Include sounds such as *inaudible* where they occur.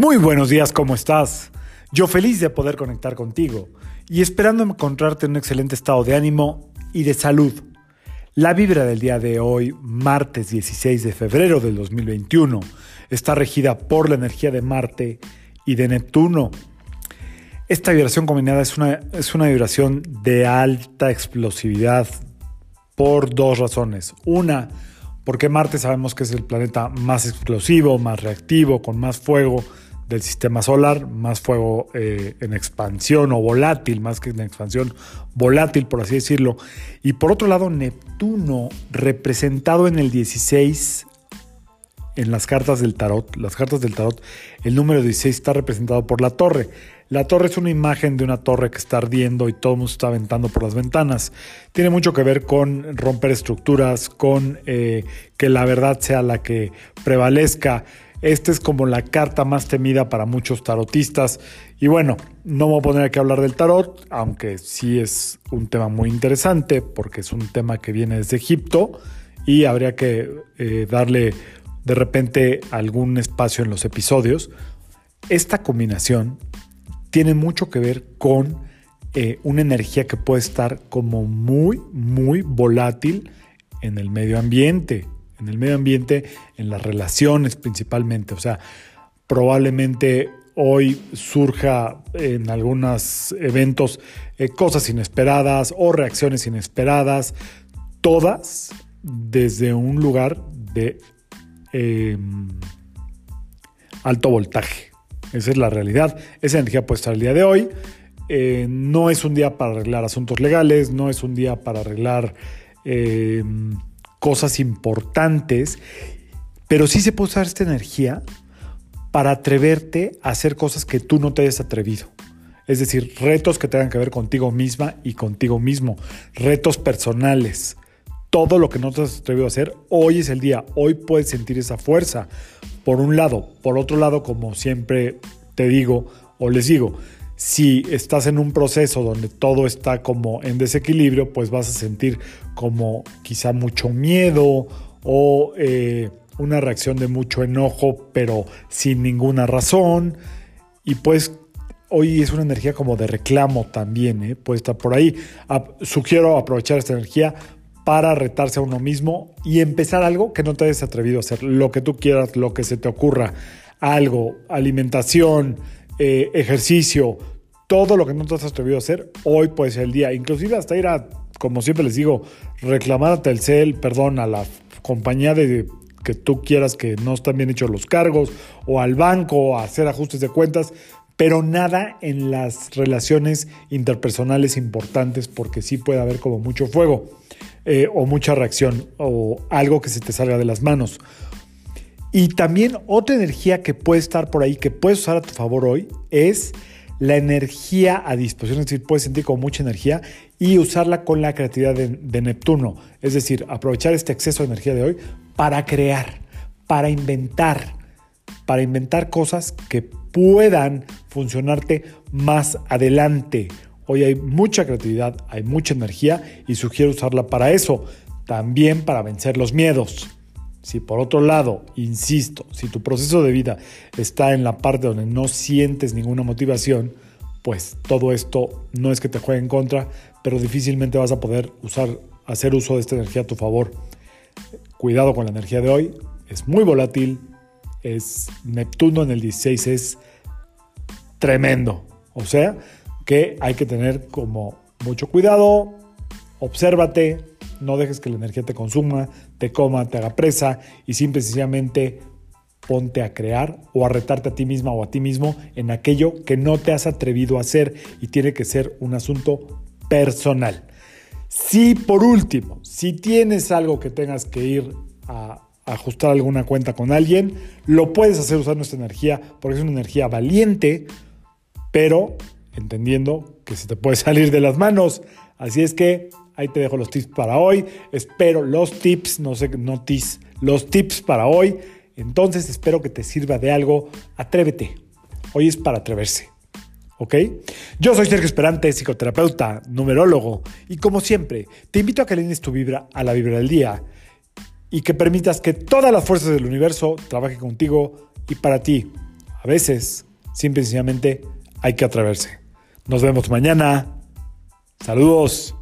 Muy buenos días, ¿cómo estás? Yo feliz de poder conectar contigo y esperando encontrarte en un excelente estado de ánimo y de salud. La vibra del día de hoy, martes 16 de febrero del 2021, está regida por la energía de Marte y de Neptuno. Esta vibración combinada es una, es una vibración de alta explosividad por dos razones. Una, porque Marte sabemos que es el planeta más explosivo, más reactivo, con más fuego del sistema solar, más fuego eh, en expansión o volátil, más que en expansión, volátil por así decirlo. Y por otro lado, Neptuno, representado en el 16 en las cartas del tarot. Las cartas del tarot, el número 16 está representado por la torre. La torre es una imagen de una torre que está ardiendo y todo el mundo está aventando por las ventanas. Tiene mucho que ver con romper estructuras, con eh, que la verdad sea la que prevalezca. Esta es como la carta más temida para muchos tarotistas. Y bueno, no me voy a poner aquí a hablar del tarot, aunque sí es un tema muy interesante porque es un tema que viene desde Egipto y habría que eh, darle de repente algún espacio en los episodios. Esta combinación tiene mucho que ver con eh, una energía que puede estar como muy, muy volátil en el medio ambiente en el medio ambiente, en las relaciones principalmente. O sea, probablemente hoy surja en algunos eventos eh, cosas inesperadas o reacciones inesperadas, todas desde un lugar de em, alto voltaje. Esa es la realidad. Esa energía puede estar el día de hoy. Eh, no es un día para arreglar asuntos legales, no es un día para arreglar em, cosas importantes, pero sí se puede usar esta energía para atreverte a hacer cosas que tú no te hayas atrevido. Es decir, retos que tengan que ver contigo misma y contigo mismo, retos personales. Todo lo que no te has atrevido a hacer, hoy es el día, hoy puedes sentir esa fuerza. Por un lado, por otro lado, como siempre te digo o les digo, si estás en un proceso donde todo está como en desequilibrio, pues vas a sentir como quizá mucho miedo o eh, una reacción de mucho enojo, pero sin ninguna razón. Y pues hoy es una energía como de reclamo también, ¿eh? puede estar por ahí. sugiero aprovechar esta energía para retarse a uno mismo y empezar algo que no te hayas atrevido a hacer, lo que tú quieras, lo que se te ocurra, algo, alimentación, eh, ejercicio, todo lo que no te has atrevido a hacer, hoy puede ser el día. Inclusive hasta ir a, como siempre les digo, reclamar a Telcel, perdón, a la compañía de que tú quieras que no están bien hechos los cargos, o al banco, a hacer ajustes de cuentas, pero nada en las relaciones interpersonales importantes, porque sí puede haber como mucho fuego, eh, o mucha reacción, o algo que se te salga de las manos. Y también otra energía que puede estar por ahí, que puedes usar a tu favor hoy, es la energía a disposición, es decir, puedes sentir como mucha energía y usarla con la creatividad de, Neptuno, es decir, aprovechar este exceso de energía de hoy para crear, para inventar, para inventar cosas que puedan funcionarte más adelante. Hoy hay mucha creatividad, hay mucha energía y sugiero usarla para eso, también para vencer los miedos. Si por otro lado, insisto, si tu proceso de vida está en la parte donde no sientes ninguna motivación, pues todo esto no es que te juegue en contra, pero difícilmente vas a poder usar, hacer uso de esta energía a tu favor. Cuidado con la energía de hoy, es muy volátil, es Neptuno en el 16 es tremendo. O sea, que hay que tener como mucho cuidado, obsérvate, no dejes que la energía te consuma, te coma, te haga presa y simple y sencillamente ponte a crear o a retarte a ti misma o a ti mismo en aquello que no te has atrevido a hacer y tiene que ser un asunto personal. Si por último, si tienes algo que tengas que ir a ajustar alguna cuenta con alguien, lo puedes hacer usando esta energía porque es una energía valiente, pero entendiendo que se te puede *laughs* salir de las manos. Así es que Ahí te dejo los tips para hoy. Espero los tips, no sé, no tips, los tips para hoy. Entonces espero que te sirva de algo. Atrévete. Hoy es para atreverse. ¿Ok? Yo soy Sergio Esperante, psicoterapeuta, numerólogo. Y como siempre, te invito a que alines tu vibra a la vibra del día y que permitas que todas las fuerzas del universo trabajen contigo y para ti. A veces, simple y sencillamente, hay que atreverse. Nos vemos mañana. Saludos.